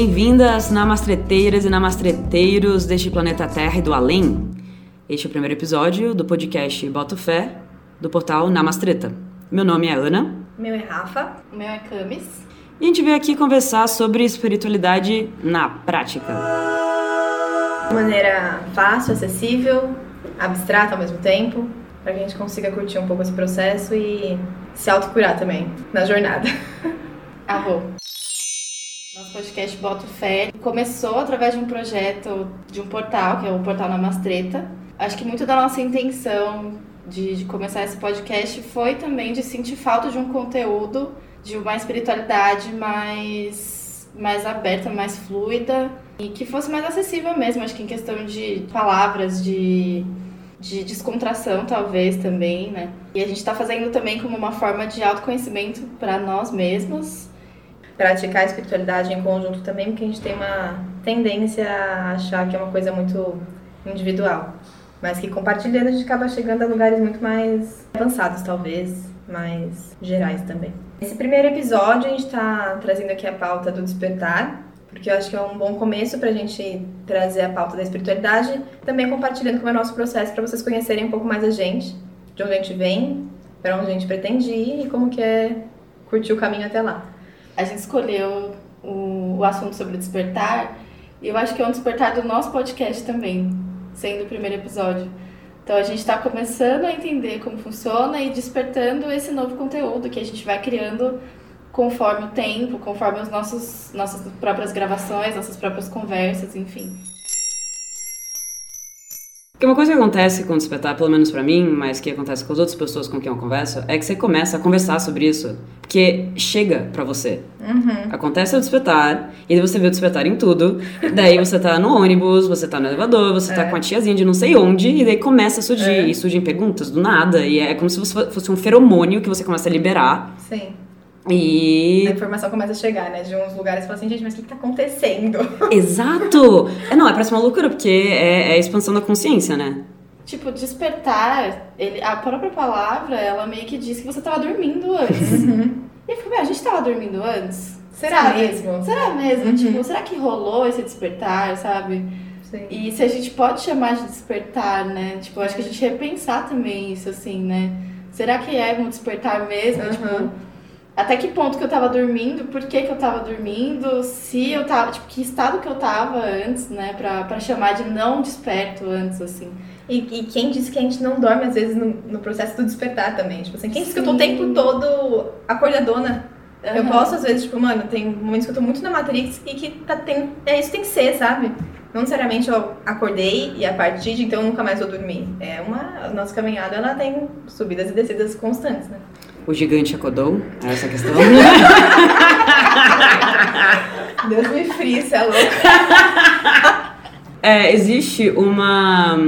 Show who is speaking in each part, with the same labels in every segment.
Speaker 1: Bem-vindas, namastreteiras e namastreteiros deste planeta Terra e do além. Este é o primeiro episódio do podcast Boto Fé, do portal Namastreta. Meu nome é Ana.
Speaker 2: Meu é Rafa.
Speaker 3: O meu é Camis.
Speaker 1: E a gente veio aqui conversar sobre espiritualidade na prática.
Speaker 2: De maneira fácil, acessível, abstrata ao mesmo tempo, para que a gente consiga curtir um pouco esse processo e se autocurar também na jornada.
Speaker 3: Arro. Nosso podcast Boto Fé começou através de um projeto de um portal, que é o portal Namastreta. Acho que muito da nossa intenção de, de começar esse podcast foi também de sentir falta de um conteúdo, de uma espiritualidade mais, mais aberta, mais fluida e que fosse mais acessível mesmo. Acho que em questão de palavras, de de descontração, talvez também, né? E a gente está fazendo também como uma forma de autoconhecimento para nós mesmos
Speaker 2: praticar a espiritualidade em conjunto também, porque a gente tem uma tendência a achar que é uma coisa muito individual. Mas que compartilhando a gente acaba chegando a lugares muito mais avançados, talvez, mais gerais também. Nesse primeiro episódio, a gente está trazendo aqui a pauta do despertar, porque eu acho que é um bom começo para a gente trazer a pauta da espiritualidade, também compartilhando como é o nosso processo para vocês conhecerem um pouco mais a gente, de onde a gente vem, para onde a gente pretende ir e como que é curtir o caminho até lá
Speaker 3: a gente escolheu o, o assunto sobre despertar, e eu acho que é um despertar do nosso podcast também, sendo o primeiro episódio. Então a gente está começando a entender como funciona e despertando esse novo conteúdo que a gente vai criando conforme o tempo, conforme as nossas próprias gravações, nossas próprias conversas, enfim.
Speaker 1: Porque uma coisa que acontece com o despertar, pelo menos para mim, mas que acontece com as outras pessoas com quem eu converso, é que você começa a conversar sobre isso, porque chega para você.
Speaker 2: Uhum.
Speaker 1: Acontece o despertar, e daí você vê o despertar em tudo, daí você tá no ônibus, você tá no elevador, você tá é. tá com a tiazinha de não sei onde, e daí começa a surgir, é. e surgem perguntas do nada, e é como se fosse um feromônio que você começa a liberar.
Speaker 2: Sim.
Speaker 1: E.
Speaker 2: A informação começa a chegar, né? De uns lugares e fala assim, gente, mas o que, que tá acontecendo?
Speaker 1: Exato! É, não, é parece uma loucura, porque é, é a expansão da consciência, né?
Speaker 3: Tipo, despertar, ele, a própria palavra, ela meio que diz que você tava dormindo antes.
Speaker 2: Uhum.
Speaker 3: E eu fico, a gente tava dormindo antes?
Speaker 2: Será sabe? mesmo?
Speaker 3: Será mesmo? Uhum. Tipo, será que rolou esse despertar, sabe?
Speaker 2: Sim.
Speaker 3: E se a gente pode chamar de despertar, né? Tipo, acho que a gente repensar também isso, assim, né? Será que é um despertar mesmo?
Speaker 2: Uhum.
Speaker 3: Tipo, até que ponto que eu tava dormindo, por que, que eu tava dormindo, se eu tava, tipo, que estado que eu tava antes, né, pra, pra chamar de não desperto antes, assim.
Speaker 2: E, e quem disse que a gente não dorme, às vezes, no, no processo do despertar também? Tipo assim, quem disse que eu tô o tempo todo acordadona? Uhum. Eu posso, às vezes, tipo, mano, tem momentos que eu tô muito na Matrix e que tá, tem, é, isso tem que ser, sabe? Não necessariamente eu acordei e a partir de então eu nunca mais vou dormir. É uma. A nossa caminhada, ela tem subidas e descidas constantes, né?
Speaker 1: O gigante acordou? É essa a questão?
Speaker 2: Deus me frie, você é louco.
Speaker 1: É, existe uma,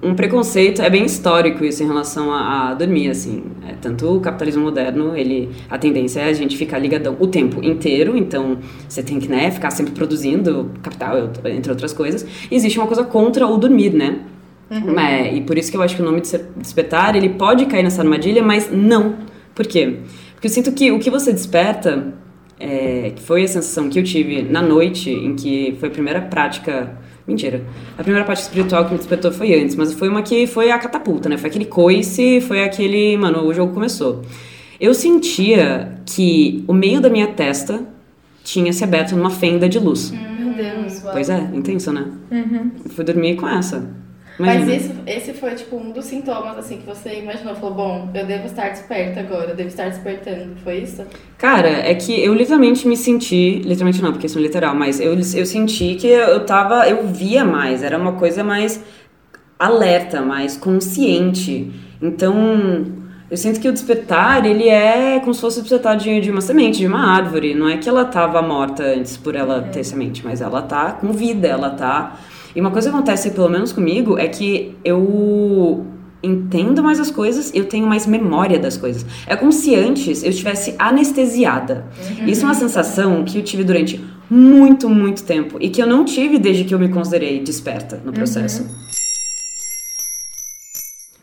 Speaker 1: um preconceito, é bem histórico isso em relação a, a dormir, assim. É, tanto o capitalismo moderno, ele, a tendência é a gente ficar ligadão o tempo inteiro, então você tem que né, ficar sempre produzindo capital, entre outras coisas. E existe uma coisa contra o dormir, né?
Speaker 2: Uhum.
Speaker 1: É, e por isso que eu acho que o nome de despertar, ele pode cair nessa armadilha, mas não por quê? Porque eu sinto que o que você desperta, é, que foi a sensação que eu tive na noite, em que foi a primeira prática. Mentira. A primeira parte espiritual que me despertou foi antes, mas foi uma que foi a catapulta, né? Foi aquele coice, foi aquele. Mano, o jogo começou. Eu sentia que o meio da minha testa tinha se aberto numa fenda de luz.
Speaker 2: Meu Deus, uau.
Speaker 1: Pois é, intenso, né?
Speaker 2: Uhum.
Speaker 1: Fui dormir com essa.
Speaker 3: Mas esse, esse foi, tipo, um dos sintomas, assim, que você imaginou. Falou, bom, eu devo estar desperta agora, eu devo estar despertando. Foi isso?
Speaker 1: Cara, é que eu literalmente me senti... Literalmente não, porque isso é literal. Mas eu, eu senti que eu tava... Eu via mais. Era uma coisa mais alerta, mais consciente. Então... Eu sinto que o despertar, ele é como se fosse o despertar de, de uma semente, de uma árvore. Não é que ela tava morta antes por ela ter semente, mas ela tá com vida, ela tá e uma coisa que acontece, pelo menos comigo, é que eu entendo mais as coisas, eu tenho mais memória das coisas. É como se antes eu estivesse anestesiada. Uhum. Isso é uma sensação que eu tive durante muito, muito tempo e que eu não tive desde que eu me considerei desperta no processo. Uhum.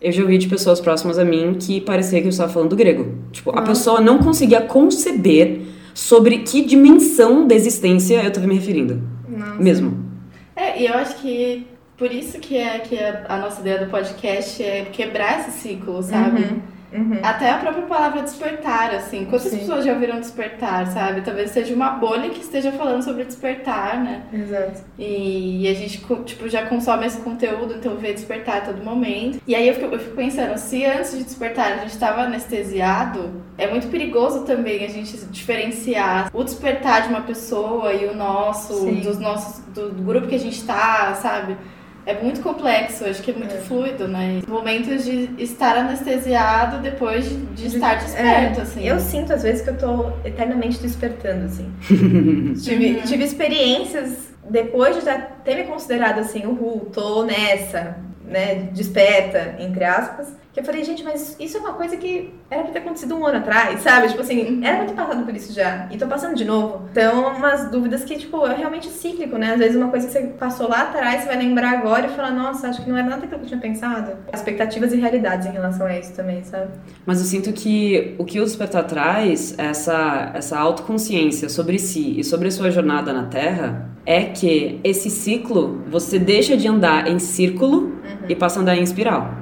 Speaker 1: Eu já ouvi de pessoas próximas a mim que parecia que eu estava falando grego. Tipo, a pessoa não conseguia conceber sobre que dimensão da existência eu estava me referindo.
Speaker 2: Nossa.
Speaker 1: Mesmo.
Speaker 3: É, e eu acho que por isso que, é, que a, a nossa ideia do podcast é quebrar esse ciclo, sabe?
Speaker 2: Uhum, uhum.
Speaker 3: Até a própria palavra despertar, assim. Quantas
Speaker 2: Sim.
Speaker 3: pessoas já ouviram despertar, sabe? Talvez seja uma bolha que esteja falando sobre despertar, né?
Speaker 2: Exato.
Speaker 3: E, a gente, tipo, já consome esse conteúdo, então vê despertar a todo momento. E aí eu fico, eu fico pensando, se antes de despertar a gente estava anestesiado, é muito perigoso também a gente diferenciar o despertar de uma pessoa e o nosso,
Speaker 2: Sim.
Speaker 3: dos nossos, do, do grupo que a gente tá, sabe? É muito complexo, acho que é muito
Speaker 2: É.
Speaker 3: fluido, né? Momentos de estar anestesiado depois de, de
Speaker 2: De-
Speaker 3: estar desperto,
Speaker 2: É,
Speaker 3: assim.
Speaker 2: Eu sinto às vezes que eu tô eternamente despertando, assim. tive,
Speaker 3: Uhum.
Speaker 2: tive experiências depois de já ter me considerado assim, uhul, tô nessa, né, desperta, entre aspas, que eu falei, gente, mas isso é uma coisa que era pra ter acontecido um ano atrás, sabe? Tipo assim, era pra ter passado por isso já, e tô passando de novo. Então, umas dúvidas que, tipo, é realmente cíclico, né? Às vezes uma coisa que você passou lá atrás, você vai lembrar agora e falar, nossa, acho que não era nada que eu tinha pensado. Expectativas e realidades em relação a isso também, sabe?
Speaker 1: Mas eu sinto que o que o despertar traz, essa, essa autoconsciência sobre si e sobre a sua jornada na Terra, é que esse ciclo, você deixa de andar em círculo e passa a andar em espiral.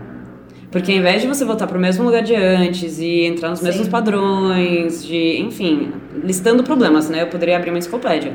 Speaker 1: Porque ao invés de você voltar para o mesmo lugar de antes e entrar nos
Speaker 2: Sim.
Speaker 1: mesmos padrões, de, enfim, listando problemas, né? Eu poderia abrir uma enciclopédia.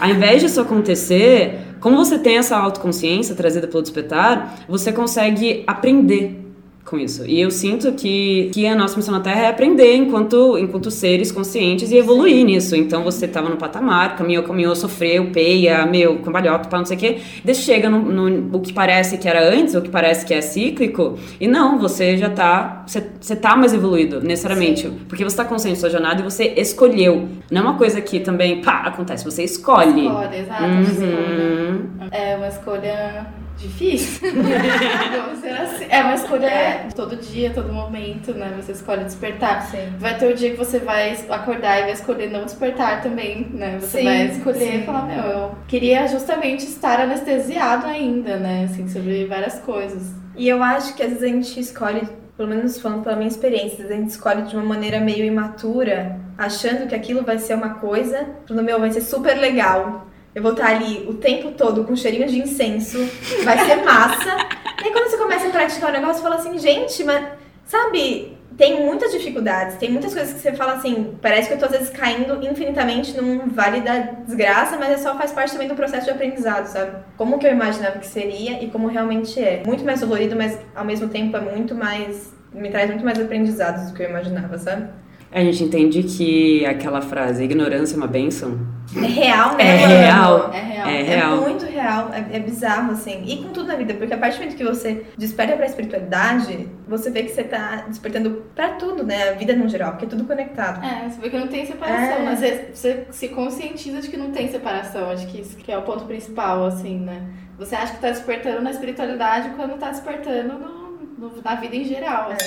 Speaker 1: Ao invés disso acontecer, como você tem essa autoconsciência trazida pelo despertar, você consegue aprender com isso. E eu sinto que, que a nossa missão na Terra é aprender enquanto, enquanto seres conscientes e evoluir nisso. Então você estava no patamar, caminhou, caminhou, sofreu, peia, meu, cambalhota, pá, não sei o quê. Daí chega no, no o que parece que era antes, o que parece que é cíclico, e não, você já tá. Você, você tá mais evoluído, necessariamente. Porque você tá consciente da sua jornada e você escolheu. Não é uma coisa que também, pá, acontece, você escolhe.
Speaker 3: Escolha, exato.
Speaker 1: Uhum.
Speaker 3: É uma escolha difícil. Vamos ser assim. É uma escolha
Speaker 2: É.
Speaker 3: todo dia, todo momento, né? Você escolhe despertar.
Speaker 2: Sim.
Speaker 3: Vai ter o dia que você vai acordar e vai escolher não despertar também, né? Você
Speaker 2: Sim,
Speaker 3: vai escolher
Speaker 2: sim.
Speaker 3: e falar, meu, eu queria justamente estar anestesiado ainda, né? Assim, sobre várias coisas.
Speaker 2: E eu acho que às vezes a gente escolhe, pelo menos falando pela minha experiência, às vezes a gente escolhe de uma maneira meio imatura, achando que aquilo vai ser uma coisa, falando, meu, vai ser super legal. Eu vou estar ali o tempo todo com cheirinho de incenso, vai ser massa. e aí quando você começa a praticar o negócio, você fala assim, gente, mas sabe, tem muitas dificuldades, tem muitas coisas que você fala assim, parece que eu tô às vezes caindo infinitamente num vale da desgraça, mas é só faz parte também do processo de aprendizado, sabe? Como que eu imaginava que seria e como realmente é. Muito mais dolorido, mas ao mesmo tempo é muito mais. me traz muito mais aprendizados do que eu imaginava, sabe?
Speaker 1: A gente entende que aquela frase, ignorância é uma bênção,
Speaker 2: É real, né?
Speaker 1: É real.
Speaker 3: É real.
Speaker 1: É
Speaker 2: É
Speaker 1: real.
Speaker 2: muito real, é, é bizarro, assim. E com tudo na vida, porque a partir do momento que você desperta pra espiritualidade, você vê que você tá despertando pra tudo, né? A vida no geral, porque é tudo conectado.
Speaker 3: É, você vê que não tem separação,
Speaker 2: É.
Speaker 3: né? Você, você se conscientiza de que não tem separação. Acho que isso que é o ponto principal, assim, né? Você acha que tá despertando na espiritualidade quando tá despertando no, no- na vida em geral. assim.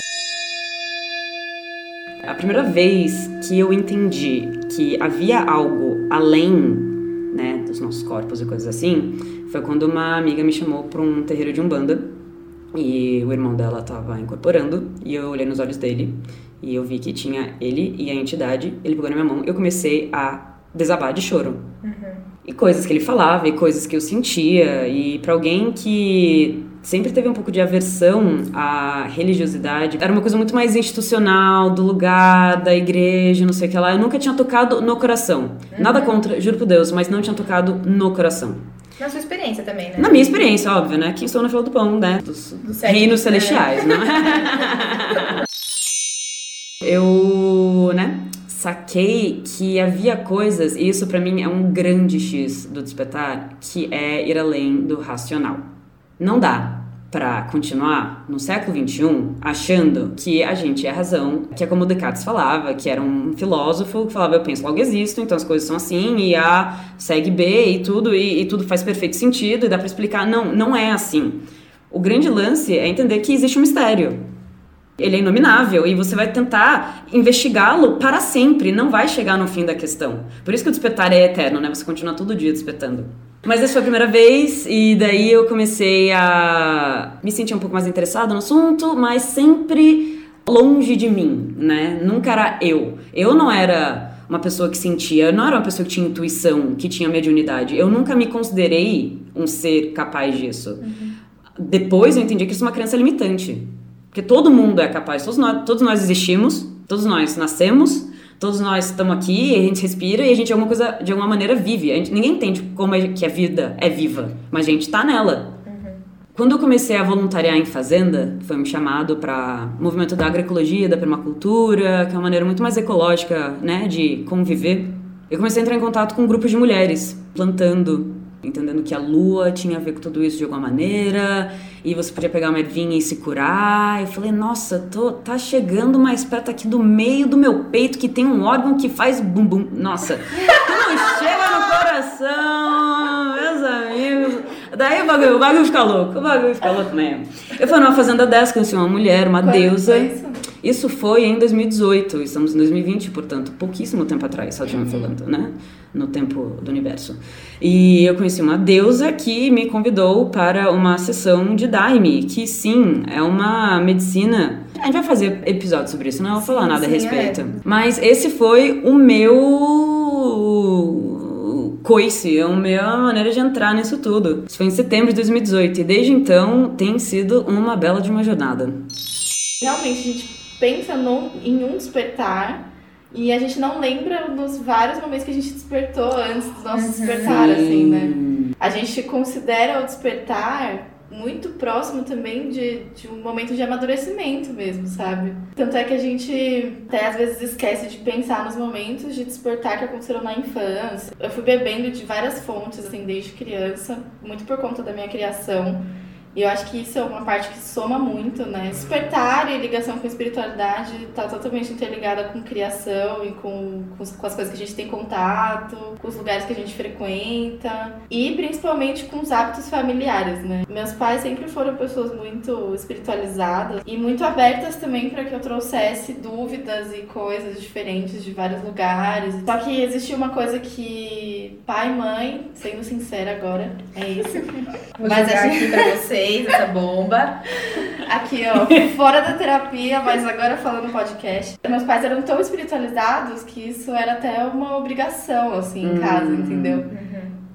Speaker 1: A primeira vez que eu entendi que havia algo além, né, dos nossos corpos e coisas assim, foi quando uma amiga me chamou para um terreiro de umbanda e o irmão dela estava incorporando e eu olhei nos olhos dele e eu vi que tinha ele e a entidade. Ele pegou na minha mão, eu comecei a desabar de choro. E coisas que ele falava, e coisas que eu sentia, e para alguém que sempre teve um pouco de aversão à religiosidade, era uma coisa muito mais institucional, do lugar, da igreja, não sei o que lá. Eu nunca tinha tocado no coração. Nada contra, juro por Deus, mas não tinha tocado no coração.
Speaker 2: Na sua experiência também, né?
Speaker 1: Na minha experiência, óbvio, né? Que estou na fila do pão, né? Dos
Speaker 2: Do
Speaker 1: reinos
Speaker 2: né?
Speaker 1: celestiais, né? Eu, né, saquei que havia coisas, e isso pra mim é um grande X do despertar, que é ir além do racional. Não dá pra continuar no século XXI achando que a gente é a razão, que é como Descartes falava, que era um filósofo que falava eu penso, logo existo, então as coisas são assim, e A segue B e tudo, e, e tudo faz perfeito sentido, e dá pra explicar. Não, não é assim. O grande lance é entender que existe um mistério. Ele é inominável e você vai tentar investigá-lo para sempre, não vai chegar no fim da questão. Por isso que o despertar é eterno, né? Você continua todo dia despertando. Mas essa foi a primeira vez e daí eu comecei a me sentir um pouco mais interessada no assunto, mas sempre longe de mim, né? Nunca era eu. Eu não era uma pessoa que sentia, eu não era uma pessoa que tinha intuição, que tinha mediunidade. Eu nunca me considerei um ser capaz disso. Uhum. Depois eu entendi que isso é uma crença limitante. Porque todo mundo é capaz, todos nós, todos nós existimos, todos nós nascemos, todos nós estamos aqui, a gente respira e a gente de alguma coisa, de alguma maneira vive. A gente, ninguém entende como é que a vida é viva, mas a gente está nela. Quando eu comecei a voluntariar em fazenda, foi um chamado para o movimento da agroecologia, da permacultura, que é uma maneira muito mais ecológica, né, de conviver. Eu comecei a entrar em contato com um grupo de mulheres plantando, entendendo que a lua tinha a ver com tudo isso de alguma maneira, e você podia pegar uma ervinha e se curar. Eu falei, nossa, tô, tá chegando mais perto aqui do meio do meu peito que tem um órgão que faz bum bum. Nossa, não chega no coração, meus amigos. Daí o bagulho, o bagulho fica louco, o bagulho fica louco mesmo. Eu fui numa fazenda dessa, conheci uma mulher, uma
Speaker 3: Quando
Speaker 1: deusa.
Speaker 3: foi isso?
Speaker 1: Isso foi em 2018, estamos em 2020, portanto, pouquíssimo tempo atrás, só tinha falando, né? No tempo do universo. E eu conheci uma deusa que me convidou para uma sessão de Daime, que sim, é uma medicina. A gente vai fazer episódio sobre isso, não vou falar nada a
Speaker 2: sim,
Speaker 1: respeito.
Speaker 2: é.
Speaker 1: Mas esse foi o meu coice, é a minha maneira de entrar nisso tudo. Isso foi em setembro de 2018 e desde então tem sido uma bela de uma jornada.
Speaker 3: Realmente, a gente pensa no, em um despertar e a gente não lembra dos vários momentos que a gente despertou antes do nosso despertar, assim, né? A gente considera o despertar muito próximo também de, de um momento de amadurecimento mesmo, sabe? Tanto é que a gente até às vezes esquece de pensar nos momentos de despertar que aconteceram na infância. Eu fui bebendo de várias fontes, assim, desde criança, muito por conta da minha criação. E eu acho que isso é uma parte que soma muito, né? Despertar e ligação com a espiritualidade tá totalmente interligada com criação e com, com, com as coisas que a gente tem contato, com os lugares que a gente frequenta e principalmente com os hábitos familiares, né? Meus pais sempre foram pessoas muito espiritualizadas e muito abertas também para que eu trouxesse dúvidas e coisas diferentes de vários lugares. Só que existia uma coisa que pai e mãe, sendo sincera agora, é isso.
Speaker 2: Vou
Speaker 3: Mas
Speaker 2: jogar
Speaker 3: gente-
Speaker 2: aqui pra vocês essa bomba.
Speaker 3: Aqui, ó, fora da terapia, mas agora falando podcast. Meus pais eram tão espiritualizados que isso era até uma obrigação, assim, em casa,
Speaker 1: Hum.
Speaker 3: entendeu?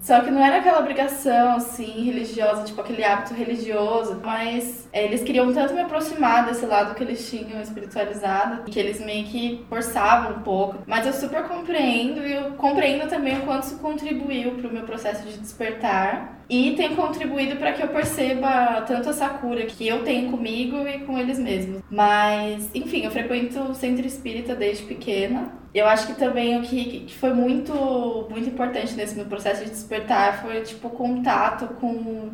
Speaker 3: Só que não era aquela obrigação, assim, religiosa, tipo aquele hábito religioso, mas é, eles queriam tanto me aproximar desse lado que eles tinham espiritualizado, que eles meio que forçavam um pouco. Mas eu super compreendo e eu compreendo também o quanto isso contribuiu pro meu processo de despertar. E tem contribuído para que eu perceba tanto essa cura que eu tenho comigo e com eles mesmos. Mas, enfim, eu frequento o centro espírita desde pequena. Eu acho que também o que, foi muito, muito importante nesse meu processo de despertar foi, tipo, o contato com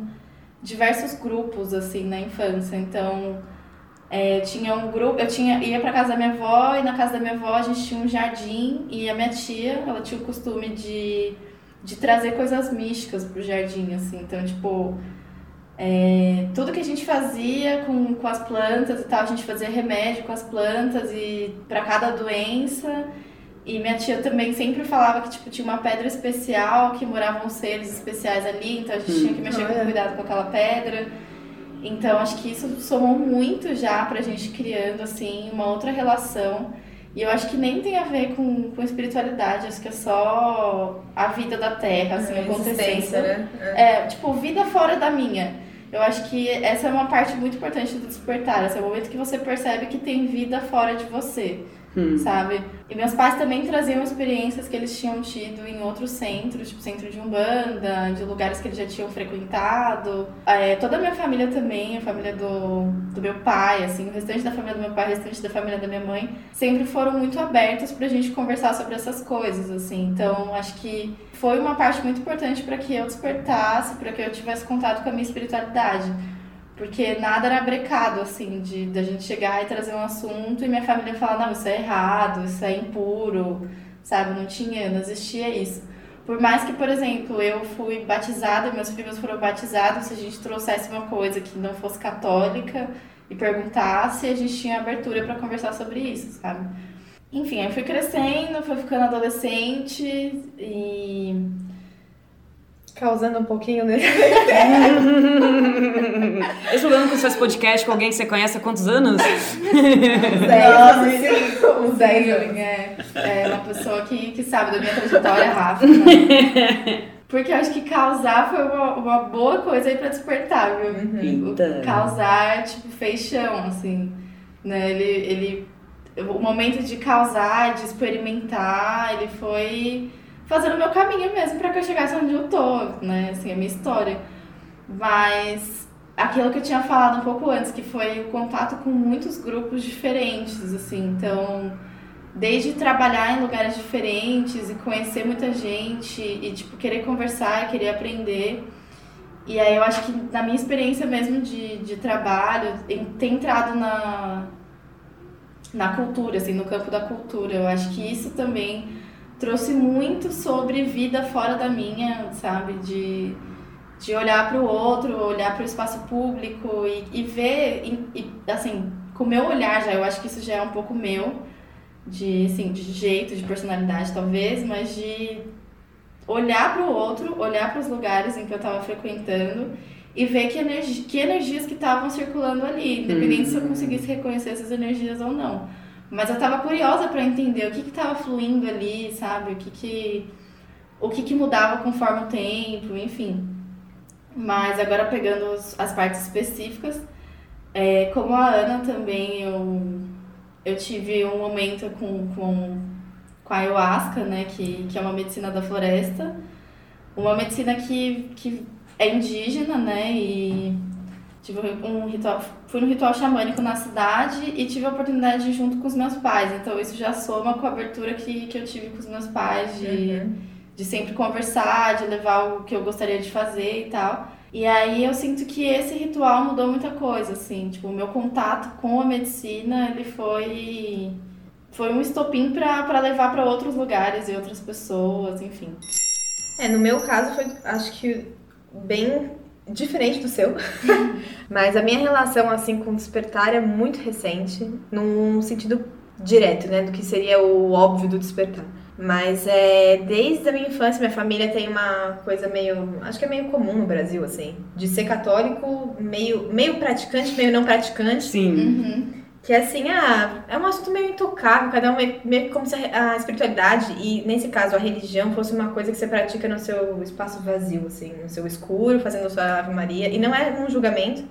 Speaker 3: diversos grupos, assim, na infância. Então, é, tinha um grupo, eu tinha, ia pra casa da minha avó e na casa da minha avó a gente tinha um jardim e a minha tia, ela tinha o costume de, de trazer coisas místicas pro jardim, assim. Então, tipo, é, tudo que a gente fazia com, com as plantas e tal, a gente fazia remédio com as plantas e para cada doença. E minha tia também sempre falava que tipo, tinha uma pedra especial, que moravam seres especiais ali, então a gente tinha que mexer com
Speaker 2: olha.
Speaker 3: cuidado com aquela pedra. Então acho que isso somou muito já pra gente criando assim uma outra relação. E eu acho que nem tem a ver com, com espiritualidade, acho que é só a vida da terra, assim, acontecendo.
Speaker 2: Existência, né?
Speaker 3: É, tipo, vida fora da minha. Eu acho que essa é uma parte muito importante do despertar. Esse é o momento que você percebe que tem vida fora de você,
Speaker 1: Hum.
Speaker 3: sabe? E meus pais também traziam experiências que eles tinham tido em outros centros, tipo centro de Umbanda, de lugares que eles já tinham frequentado. É, toda a minha família também, a família do, do meu pai, assim, o restante da família do meu pai, o restante da família da minha mãe, sempre foram muito abertos pra gente conversar sobre essas coisas, assim. Então, acho que foi uma parte muito importante para que eu despertasse, para que eu tivesse contato com a minha espiritualidade. Porque nada era brecado, assim, de da gente chegar e trazer um assunto e minha família falar, não, isso é errado, isso é impuro, sabe? Não tinha, não existia isso. Por mais que, por exemplo, eu fui batizada, meus primos foram batizados, se a gente trouxesse uma coisa que não fosse católica e perguntasse, a gente tinha abertura para conversar sobre isso, sabe? Enfim, aí fui crescendo, fui ficando adolescente e
Speaker 2: Causando um pouquinho nesse.
Speaker 1: Esse programa que você faz podcast com alguém que você conhece há quantos anos?
Speaker 3: Nossa, sim. O Zé é, é uma pessoa que, que sabe da minha trajetória, Rafa. Né? Porque eu acho que causar foi uma, uma boa coisa aí pra despertar, viu?
Speaker 1: Uhum.
Speaker 3: O causar, tipo, fez chão, assim. Né? Ele, ele. O momento de causar, de experimentar, ele foi fazendo o meu caminho mesmo para que eu chegasse onde eu tô, né? Assim, a minha história. Mas aquilo que eu tinha falado um pouco antes, que foi o contato com muitos grupos diferentes, assim. Então, desde trabalhar em lugares diferentes e conhecer muita gente e, tipo, querer conversar, querer aprender. E aí eu acho que na minha experiência mesmo de, de trabalho, ter entrado na, na cultura, assim, no campo da cultura, eu acho que isso também trouxe muito sobre vida fora da minha, sabe? De, de olhar para o outro, olhar para o espaço público e, e ver, e, e, assim, com o meu olhar já, eu acho que isso já é um pouco meu, de, assim, de jeito, de personalidade talvez, mas de olhar para o outro, olhar para os lugares em que eu estava frequentando e ver que, energi que energias que estavam circulando ali, independente se eu uhum. conseguisse reconhecer essas energias ou não. Mas eu tava curiosa para entender o que que tava fluindo ali, sabe? O que que o que que mudava conforme o tempo, enfim. Mas agora pegando as partes específicas, é, como a Ana também, eu, eu tive um momento com, com, com a ayahuasca, né? Que, que é uma medicina da floresta. Uma medicina que, que é indígena, né? E tive um ritual, fui no ritual xamânico na cidade e tive a oportunidade de ir junto com os meus pais. Então isso já soma com a abertura que, que eu tive com os meus pais de, uhum. de sempre conversar, de levar o que eu gostaria de fazer e tal. E aí eu sinto que esse ritual mudou muita coisa, assim, tipo, o meu contato com a medicina, ele foi foi um estopim para levar para outros lugares e outras pessoas, enfim.
Speaker 2: É, no meu caso foi, acho que bem diferente do seu, mas a minha relação assim com o despertar é muito recente, num sentido direto, né, do que seria o óbvio do despertar. Mas é desde a minha infância, minha família tem uma coisa meio, acho que é meio comum no Brasil assim, de ser católico, meio meio praticante, meio não praticante.
Speaker 1: Sim.
Speaker 3: Uhum.
Speaker 2: Que é assim, ah, é um assunto meio intocável, cada um meio, meio como se a, a espiritualidade e, nesse caso, a religião fosse uma coisa que você pratica no seu espaço vazio, assim, no seu escuro, fazendo a sua Ave Maria. E não é um julgamento,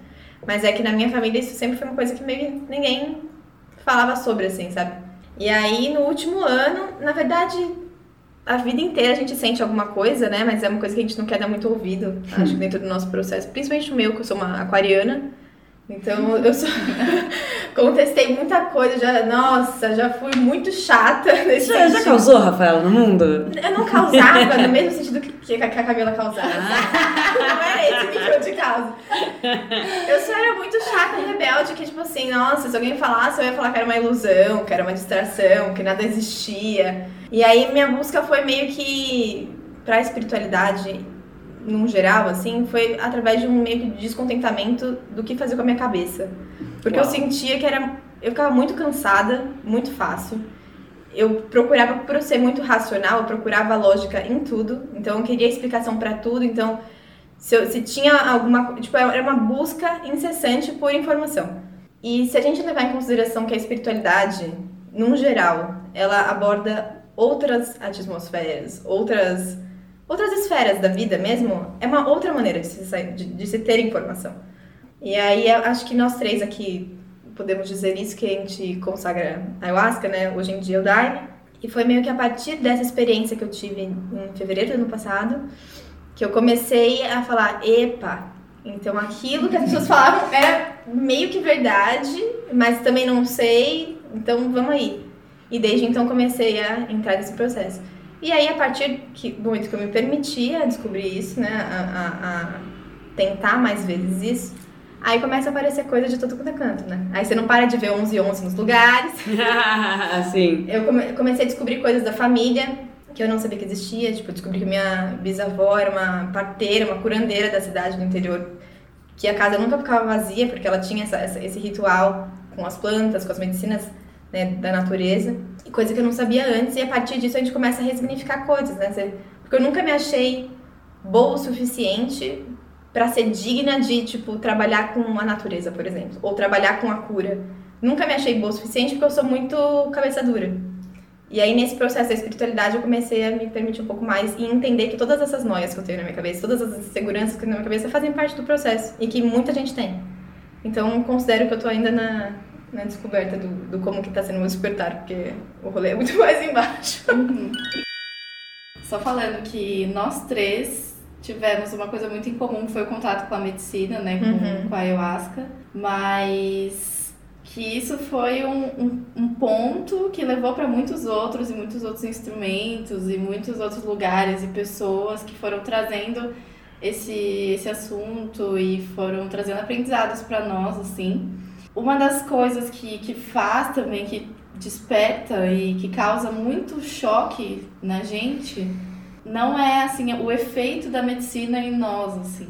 Speaker 2: mas é que na minha família isso sempre foi uma coisa que meio ninguém falava sobre, assim, sabe? E aí, no último ano, na verdade, a vida inteira a gente sente alguma coisa, né? Mas é uma coisa que a gente não quer dar muito ouvido, acho, dentro do nosso processo. Principalmente o meu, que eu sou uma aquariana. Então, eu só contestei muita coisa, já, nossa, já fui muito chata nesse
Speaker 1: Já, já causou, Rafaela, no mundo?
Speaker 2: Eu não causava no mesmo sentido que, que a Camila causava. Ah. Não era esse nível de causa. Eu só era muito chata e rebelde, que tipo assim, nossa, se alguém falasse, eu ia falar que era uma ilusão, que era uma distração, que nada existia. E aí minha busca foi meio que pra espiritualidade num geral, assim, foi através de um meio de descontentamento do que fazer com a minha cabeça. Porque Uau. eu sentia que era. Eu ficava muito cansada, muito fácil. Eu procurava, por ser muito racional, eu procurava lógica em tudo. Então eu queria explicação para tudo. Então, se, eu, se tinha alguma. Tipo, era uma busca incessante por informação. E se a gente levar em consideração que a espiritualidade, num geral, ela aborda outras atmosferas, outras outras esferas da vida mesmo, é uma outra maneira de se, de, de se ter informação. E aí acho que nós três aqui podemos dizer isso, que a gente consagra a ayahuasca, né? Hoje em dia o Daime. E foi meio que a partir dessa experiência que eu tive em fevereiro do ano passado, que eu comecei a falar, epa, então aquilo que as pessoas falavam era meio que verdade, mas também não sei, então vamos aí. E desde então comecei a entrar nesse processo. E aí, a partir que, do momento que eu me permitia descobrir isso, né, a, a, a tentar mais vezes isso, aí começa a aparecer coisa de todo quanto é canto, né? Aí você não para de ver 11 e 11 nos lugares.
Speaker 1: Sim.
Speaker 2: Eu come, comecei a descobrir coisas da família que eu não sabia que existia. Tipo, eu descobri que minha bisavó era uma parteira, uma curandeira da cidade do interior, que a casa nunca ficava vazia, porque ela tinha essa, essa, esse ritual com as plantas, com as medicinas né, da natureza, coisa que eu não sabia antes, e a partir disso a gente começa a ressignificar coisas, né? Porque eu nunca me achei boa o suficiente para ser digna de, tipo, trabalhar com a natureza, por exemplo, ou trabalhar com a cura. Nunca me achei boa o suficiente porque eu sou muito cabeça dura. E aí, nesse processo da espiritualidade, eu comecei a me permitir um pouco mais e entender que todas essas noias que eu tenho na minha cabeça, todas as inseguranças que eu tenho na minha cabeça fazem parte do processo e que muita gente tem. Então, considero que eu tô ainda na, na descoberta do, do como que tá sendo o meu despertar, porque o rolê é muito mais embaixo.
Speaker 3: Uhum. Só falando que nós três tivemos uma coisa muito em comum, que foi o contato com a medicina, né, com,
Speaker 2: Uhum.
Speaker 3: com a ayahuasca, mas que isso foi um, um, um ponto que levou para muitos outros e muitos outros instrumentos e muitos outros lugares e pessoas que foram trazendo esse, esse assunto e foram trazendo aprendizados para nós, assim. Uma das coisas que, que faz também, que desperta e que causa muito choque na gente, não é assim o efeito da medicina em nós, assim,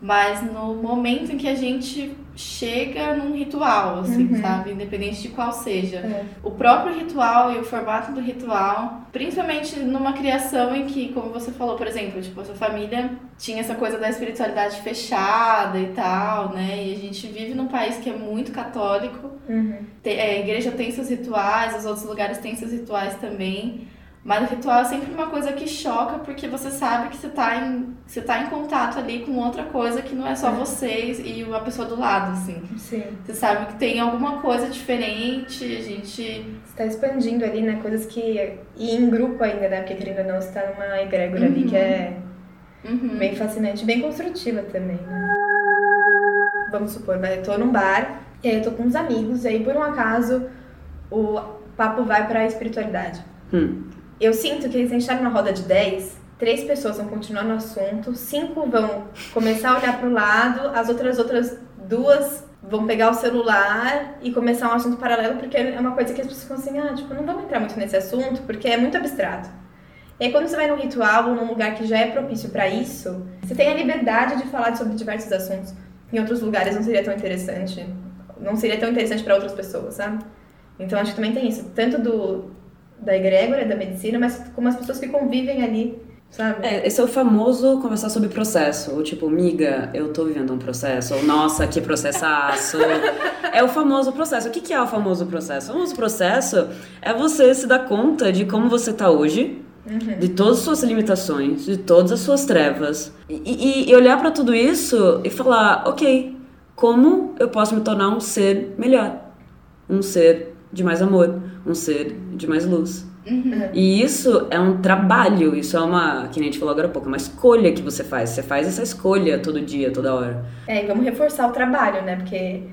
Speaker 3: mas no momento em que a gente chega num ritual, assim,
Speaker 2: Uhum.
Speaker 3: sabe? Independente de qual seja.
Speaker 2: É.
Speaker 3: O próprio ritual e o formato do ritual, principalmente numa criação em que, como você falou, por exemplo, tipo, a sua família tinha essa coisa da espiritualidade fechada e tal, né? E a gente vive num país que é muito católico,
Speaker 2: Uhum.
Speaker 3: te- é, a igreja tem seus rituais, os outros lugares têm seus rituais também. Mas o ritual é sempre uma coisa que choca, porque você sabe que você tá em, você tá em contato ali com outra coisa que não é só
Speaker 2: É.
Speaker 3: vocês e a pessoa do lado, assim.
Speaker 2: Sim.
Speaker 3: Você sabe que tem alguma coisa diferente, a gente.
Speaker 2: Você tá expandindo ali, né? Coisas que. E em grupo ainda, né? Porque querendo ou não, você tá numa egrégora ali
Speaker 3: Uhum.
Speaker 2: que é
Speaker 3: Uhum.
Speaker 2: bem fascinante, bem construtiva também, né? Vamos supor, eu tô num bar, e aí eu tô com uns amigos, e aí por um acaso o papo vai pra espiritualidade.
Speaker 1: Hum.
Speaker 2: Eu sinto que se a gente tá numa roda de 10, três pessoas vão continuar no assunto, cinco vão começar a olhar pro lado, as outras outras duas vão pegar o celular e começar um assunto paralelo, porque é uma coisa que as pessoas ficam assim, ah, tipo, não vamos entrar muito nesse assunto, porque é muito abstrato. E aí quando você vai num ritual ou num lugar que já é propício pra isso, você tem a liberdade de falar sobre diversos assuntos. Em outros lugares não seria tão interessante, não seria tão interessante pra outras pessoas, sabe? Então acho que também tem isso, tanto do da egrégora, da medicina, mas como as pessoas que convivem ali, sabe?
Speaker 1: É, esse é o famoso conversar sobre processo. Ou tipo, miga, eu tô vivendo um processo. Ou nossa, que processaço. é o famoso processo. O que, que é o famoso processo? O famoso processo é você se dar conta de como você tá hoje, de todas as suas limitações, de todas as suas trevas. E, e- e olhar pra tudo isso e falar, ok, como eu posso me tornar um ser melhor? Um ser de mais amor, um ser de mais luz. E isso é um trabalho, isso é uma, que nem a gente falou agora há pouco, é uma escolha que você faz. Você faz essa escolha todo dia, toda hora.
Speaker 2: É, e vamos reforçar o trabalho, né? Porque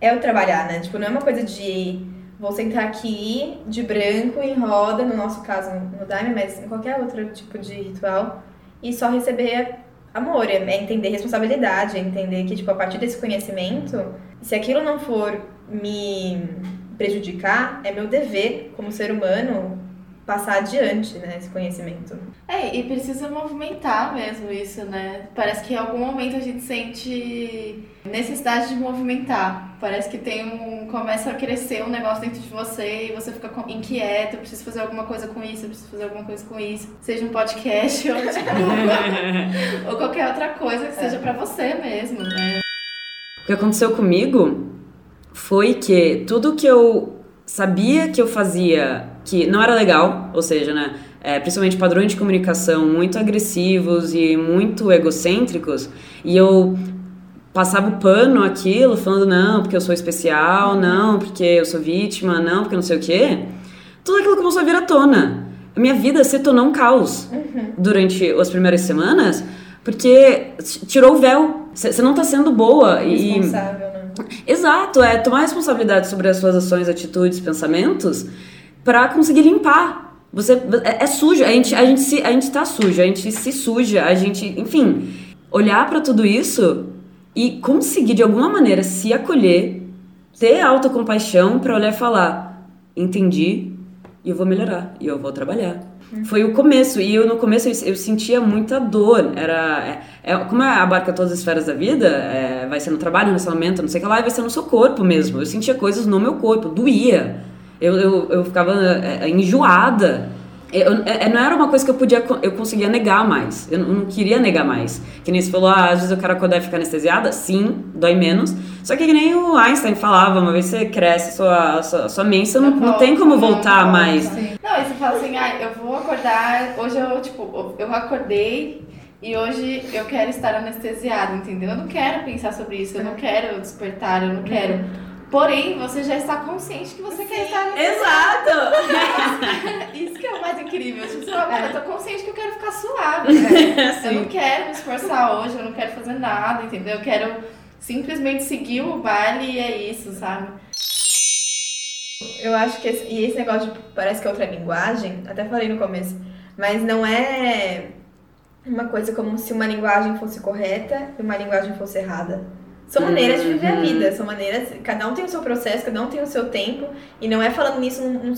Speaker 2: é o trabalhar, né? Tipo, não é uma coisa de vou sentar aqui de branco em roda, no nosso caso no Daime, mas em qualquer outro tipo de ritual, e só receber amor, é é entender responsabilidade, é entender que, tipo, a partir desse conhecimento, se aquilo não for me prejudicar, é meu dever como ser humano passar adiante, né, esse conhecimento.
Speaker 3: É, e precisa movimentar mesmo isso, né? Parece que em algum momento a gente sente necessidade de movimentar. Parece que tem um. começa a crescer um negócio dentro de você e você fica inquieto, eu preciso fazer alguma coisa com isso, eu preciso fazer alguma coisa com isso. Seja um podcast ou, tipo, ou qualquer outra coisa que seja pra você mesmo, né?
Speaker 1: O que aconteceu comigo foi que tudo que eu sabia que eu fazia que não era legal, ou seja, né, é, principalmente padrões de comunicação muito agressivos e muito egocêntricos, e eu passava o pano aquilo, falando não, porque eu sou especial, não, porque eu sou vítima, não, porque não sei o quê. Tudo aquilo começou a vir à tona. A minha vida se tornou um caos durante as primeiras semanas, porque tirou o véu. Você não tá sendo boa e? Exato, é tomar responsabilidade sobre as suas ações, atitudes, pensamentos pra conseguir limpar. Você é, é sujo, a gente a gente se a gente tá sujo, a gente se suja, a gente, enfim, olhar pra tudo isso e conseguir de alguma maneira se acolher, ter autocompaixão pra olhar e falar, entendi e eu vou melhorar e eu vou trabalhar. Foi o começo, e eu no começo eu, eu sentia muita dor. Era. É, é- como abarca todas as esferas da vida, é, vai ser no trabalho, no relacionamento, não sei o que lá, e vai ser no seu corpo mesmo. Eu sentia coisas no meu corpo, doía. Eu, eu, eu ficava é, enjoada. Eu, é, não era uma coisa que eu podia, eu conseguia negar mais. Eu não queria negar mais. Que nem você falou, ah, às vezes eu quero acordar e ficar anestesiada. Sim, dói menos. Só que, que nem o Einstein falava, uma vez você cresce sua, sua, sua mente, não, não tem como voltar não, mais.
Speaker 3: Sim. Não, e você fala assim, ah, eu vou acordar, hoje eu, tipo, eu acordei e hoje eu quero estar anestesiada, entendeu? Eu não quero pensar sobre isso, eu não quero despertar, eu não quero Porém, você já está consciente que você Sim, quer estar no
Speaker 1: Exato!
Speaker 3: Isso que é o mais incrível. Tipo, você fala, eu tô consciente que eu quero ficar suave. Né? Eu não quero me esforçar hoje, eu não quero fazer nada, entendeu? Eu quero simplesmente seguir o baile e é isso, sabe?
Speaker 2: Eu acho que esse, e esse negócio de parece que é outra linguagem, até falei no começo, mas não é uma coisa como se uma linguagem fosse correta e uma linguagem fosse errada. São maneiras de viver a uhum. vida, são maneiras. Cada um tem o seu processo, cada um tem o seu tempo. E não é falando nisso num,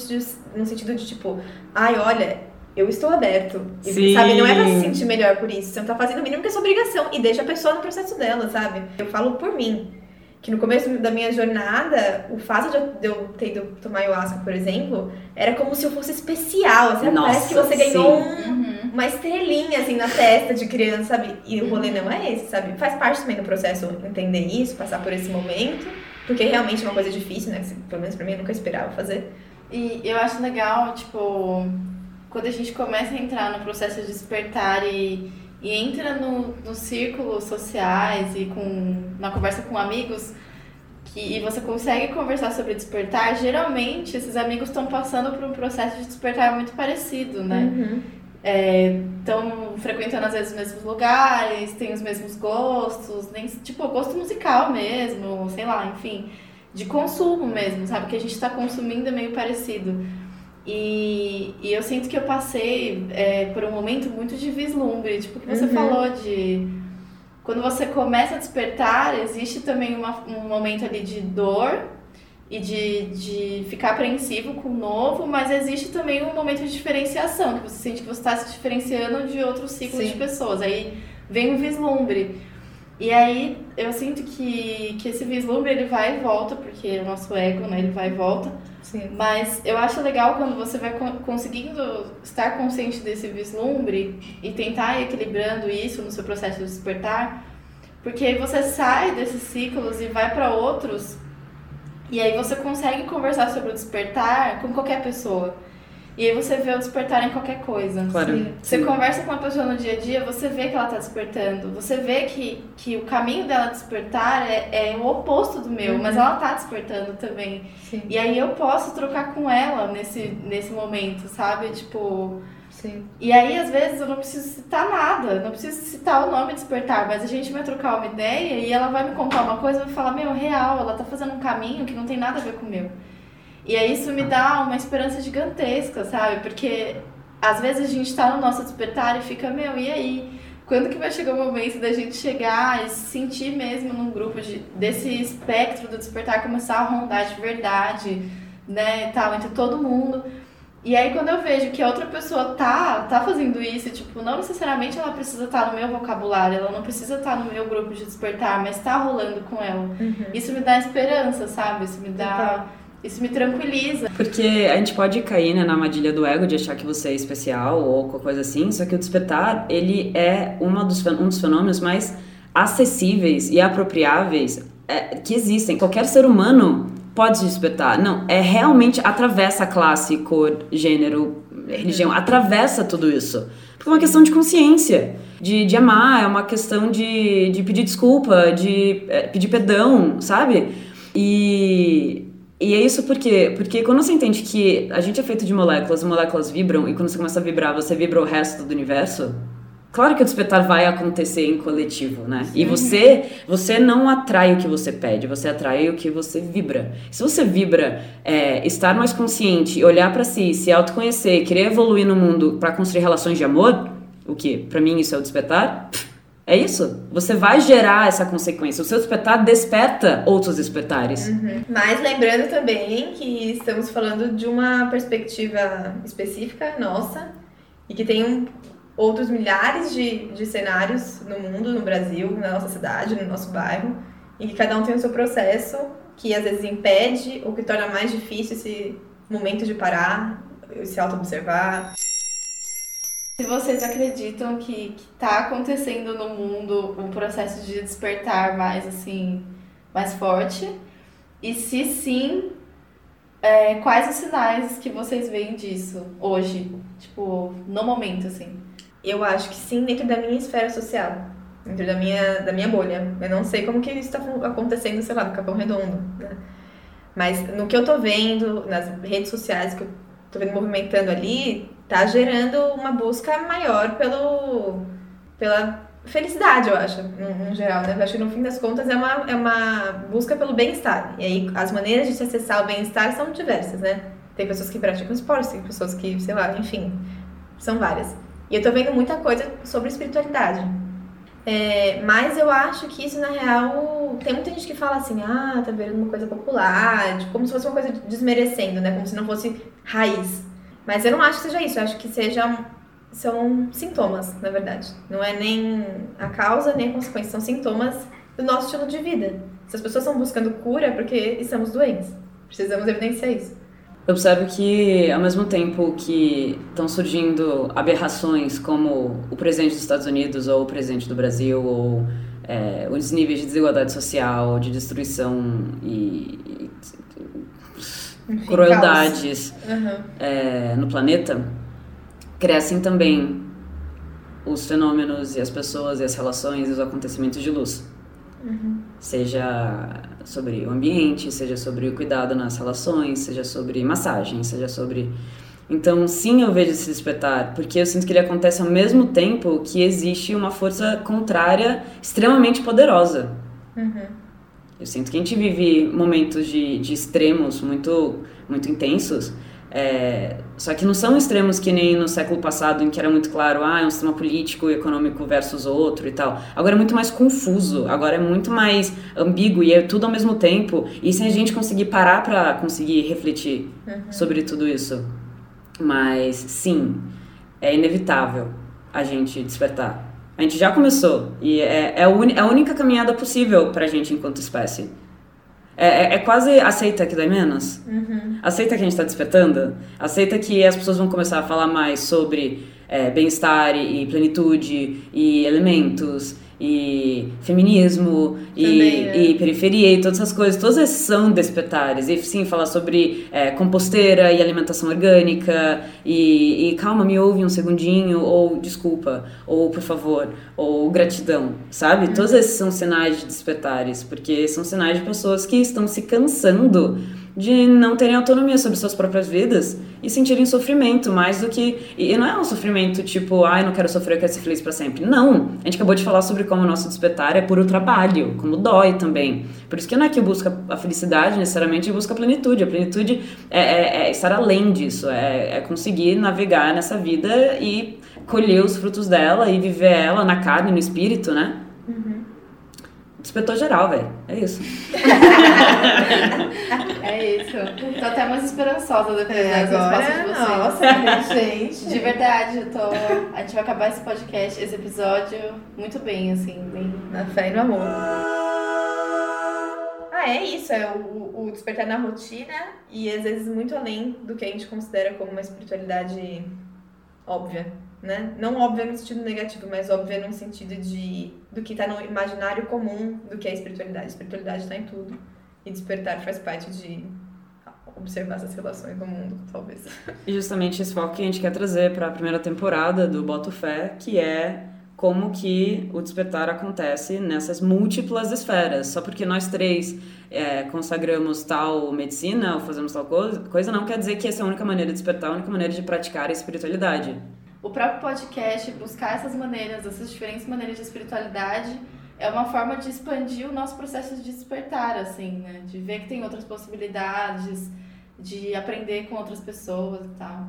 Speaker 2: num sentido de tipo, ai, olha, eu estou aberto. E, sabe? Não é pra se sentir melhor por isso. Você não tá fazendo o mínimo que é sua obrigação. E deixa a pessoa no processo dela, sabe? Eu falo por mim que no começo da minha jornada, o fato de eu, ter ido tomar ayahuasca, por exemplo, era como se eu fosse especial, assim, Nossa, parece que você ganhou um, uhum. Uma estrelinha, assim, na testa de criança, sabe? E o rolê não é esse, sabe? Faz parte também do processo entender isso, passar por esse momento, porque realmente é uma coisa difícil, né? Que, pelo menos pra mim, eu nunca esperava fazer.
Speaker 3: E eu acho legal, tipo, quando a gente começa a entrar no processo de despertar e e entra no, nos círculos sociais e com, na conversa com amigos que, e você consegue conversar sobre despertar, geralmente esses amigos estão passando por um processo de despertar muito parecido, né? Estão é, frequentando às vezes os mesmos lugares, têm os mesmos gostos, nem, tipo gosto musical mesmo, sei lá, enfim, de consumo mesmo, sabe? Que a gente está consumindo é meio parecido. E, e eu sinto que eu passei é, por um momento muito de vislumbre, tipo, que você uhum. falou de. Quando você começa a despertar, existe também uma, um momento ali de dor e de, de ficar apreensivo com o novo, mas existe também um momento de diferenciação, que você sente que você está se diferenciando de outros ciclos de pessoas. Aí vem o vislumbre. E aí eu sinto que, que esse vislumbre ele vai e volta, porque o nosso ego, né, ele vai e volta.
Speaker 2: Sim.
Speaker 3: Mas eu acho legal quando você vai conseguindo estar consciente desse vislumbre e tentar ir equilibrando isso no seu processo de despertar, porque aí você sai desses ciclos e vai para outros, e aí você consegue conversar sobre o despertar com qualquer pessoa. E aí você vê o despertar em qualquer coisa.
Speaker 1: Claro.
Speaker 3: Sim. Você
Speaker 1: Sim.
Speaker 3: conversa com uma pessoa no dia a dia, você vê que ela está despertando. Você vê que, que o caminho dela despertar é, é o oposto do meu, uhum. mas ela está despertando também.
Speaker 2: Sim.
Speaker 3: E aí eu posso trocar com ela nesse, nesse momento, sabe? Tipo.
Speaker 2: Sim.
Speaker 3: E aí, às vezes, eu não preciso citar nada, não preciso citar o nome despertar, mas a gente vai trocar uma ideia e ela vai me contar uma coisa e vai falar, meu, real, ela tá fazendo um caminho que não tem nada a ver com o meu. E aí isso me dá uma esperança gigantesca, sabe? Porque às vezes a gente tá no nosso despertar e fica, meu, e aí? Quando que vai chegar o momento da gente chegar e se sentir mesmo num grupo de, desse espectro do despertar começar a rondar de verdade, né, tal, entre todo mundo. E aí quando eu vejo que a outra pessoa tá, tá fazendo isso, tipo, não necessariamente ela precisa estar tá no meu vocabulário, ela não precisa estar tá no meu grupo de despertar, mas tá rolando com ela.
Speaker 2: Uhum.
Speaker 3: Isso me dá esperança, sabe? Isso me dá... Isso me tranquiliza.
Speaker 1: Porque a gente pode cair né, na armadilha do ego de achar que você é especial ou qualquer coisa assim, só que o despertar, ele é uma dos, um dos fenômenos mais acessíveis e apropriáveis é, que existem. Qualquer ser humano pode se despertar. Não, é realmente atravessa classe, cor, gênero, religião, atravessa tudo isso. Porque é uma questão de consciência, de, de amar, é uma questão de, de pedir desculpa, de é, pedir perdão, sabe? E e é isso porque, porque quando você entende que a gente é feito de moléculas, as moléculas vibram, e quando você começa a vibrar, você vibra o resto do universo, claro que o despertar vai acontecer em coletivo, né? Sim. E você, você não atrai o que você pede, você atrai o que você vibra. Se você vibra é, estar mais consciente, olhar para si, se autoconhecer, querer evoluir no mundo para construir relações de amor, o que? Para mim isso é o despertar. É isso. Você vai gerar essa consequência. O seu despertar desperta outros despertares.
Speaker 2: Uhum. Mas lembrando também que estamos falando de uma perspectiva específica nossa e que tem um, outros milhares de, de cenários no mundo, no Brasil, na nossa cidade, no nosso bairro, e que cada um tem o seu processo que às vezes impede ou que torna mais difícil esse momento de parar, se auto-observar.
Speaker 3: Se vocês acreditam que, está acontecendo no mundo um processo de despertar mais assim, mais forte, e se sim, é, quais os sinais que vocês veem disso hoje, tipo, no momento, assim?
Speaker 2: Eu acho que sim, dentro da minha esfera social, dentro da minha, da minha bolha. Eu não sei como que isso está acontecendo, sei lá, no Capão Redondo, né? Mas no que eu tô vendo, nas redes sociais que eu tô vendo movimentando ali, tá gerando uma busca maior pelo, pela felicidade, eu acho, no, no, geral, né? Eu acho que no fim das contas é uma, é uma busca pelo bem-estar. E aí as maneiras de se acessar o bem-estar são diversas, né? Tem pessoas que praticam esporte, tem pessoas que, sei lá, enfim, são várias. E eu tô vendo muita coisa sobre espiritualidade. É, mas eu acho que isso, na real, tem muita gente que fala assim, ah, tá vendo uma coisa popular, tipo, como se fosse uma coisa desmerecendo, né? Como se não fosse raiz. Mas eu não acho que seja isso, eu acho que seja, são sintomas, na verdade. Não é nem a causa, nem a consequência, são sintomas do nosso estilo de vida. Se as pessoas estão buscando cura, é porque estamos doentes. Precisamos evidenciar isso.
Speaker 1: Eu observo que, ao mesmo tempo que estão surgindo aberrações como o presidente dos Estados Unidos ou o presidente do Brasil, ou é, os níveis de desigualdade social, de destruição e, e crueldades uhum. é, no planeta, crescem também os fenômenos e as pessoas e as relações e os acontecimentos de luz. Uhum. Seja sobre o ambiente, seja sobre o cuidado nas relações, seja sobre massagem, seja sobre. Então, sim, eu vejo esse despertar, porque eu sinto que ele acontece ao mesmo tempo que existe uma força contrária extremamente poderosa. Uhum. Eu sinto que a gente vive momentos de, de extremos muito, muito intensos, é, só que não são extremos que nem no século passado, em que era muito claro, ah, é um sistema político e econômico versus outro e tal. Agora é muito mais confuso, agora é muito mais ambíguo e é tudo ao mesmo tempo. E sem a gente conseguir parar para conseguir refletir uhum. sobre tudo isso. Mas sim, é inevitável a gente despertar. A gente já começou e é, é, a, é a única caminhada possível pra gente enquanto espécie. É, é, é, quase aceita que dói menos. Uhum. Aceita que a gente está despertando. Aceita que as pessoas vão começar a falar mais sobre é, bem-estar e plenitude e elementos e feminismo e, é. e, periferia e todas essas coisas, todas essas são despertares. E sim, falar sobre é, composteira e alimentação orgânica e, e, calma, me ouve um segundinho, ou desculpa, ou por favor, ou gratidão, sabe? Uhum. Todos esses são sinais de despertares, porque são sinais de pessoas que estão se cansando de não terem autonomia sobre suas próprias vidas e sentirem sofrimento mais do que. E não é um sofrimento tipo, ai, ah, não quero sofrer, eu quero ser feliz para sempre. Não! A gente acabou de falar sobre como o nosso despertar é puro trabalho, como dói também. Por isso que não é que busca a felicidade necessariamente, busca a plenitude. A plenitude é, é, é estar além disso, é, é conseguir navegar nessa vida e colher os frutos dela e viver ela na carne, no espírito, né? Despertou geral, velho. É isso.
Speaker 3: é isso. Tô até mais esperançosa depois é, da agora, de vocês. Nossa, gente. De verdade, eu tô. A gente vai acabar esse podcast, esse episódio, muito bem, assim, bem.
Speaker 2: Na fé e no amor. Ah, é isso, é o, o despertar na rotina e às vezes muito além do que a gente considera como uma espiritualidade óbvia né? Não óbvia no sentido negativo, mas óbvia no sentido de do que está no imaginário comum do que é espiritualidade. Espiritualidade está em tudo e despertar faz parte de observar essas relações no mundo, talvez.
Speaker 1: E justamente esse foco que a gente quer trazer para a primeira temporada do Boto Fé, que é como que o despertar acontece nessas múltiplas esferas. Só porque nós três é, consagramos tal medicina ou fazemos tal coisa, não quer dizer que essa é a única maneira de despertar, a única maneira de praticar a espiritualidade
Speaker 3: o próprio podcast, buscar essas maneiras, essas diferentes maneiras de espiritualidade, é uma forma de expandir o nosso processo de despertar, assim, né? De ver que tem outras possibilidades, de aprender com outras pessoas e tal.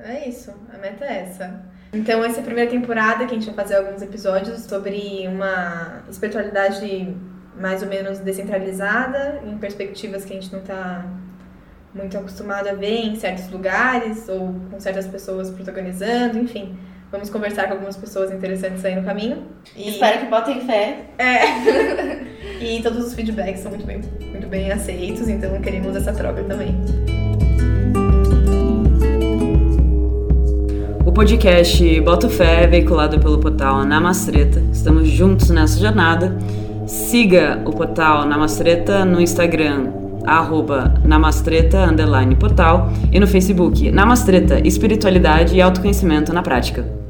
Speaker 2: É isso, a meta é essa. Então, essa é a primeira temporada que a gente vai fazer alguns episódios sobre uma espiritualidade mais ou menos descentralizada, em perspectivas que a gente não está muito acostumado a ver em certos lugares ou com certas pessoas protagonizando, enfim. Vamos conversar com algumas pessoas interessantes aí no caminho.
Speaker 3: E... Espero que botem fé.
Speaker 2: É. e todos os feedbacks são muito bem, muito bem aceitos, então queremos essa troca também.
Speaker 1: podcast Boto Fé é veiculado pelo portal Namastreta. Estamos juntos nessa jornada. Siga o portal Namastreta no Instagram, arroba namastreta, underline portal, e no Facebook, Namastreta, Espiritualidade e Autoconhecimento na Prática.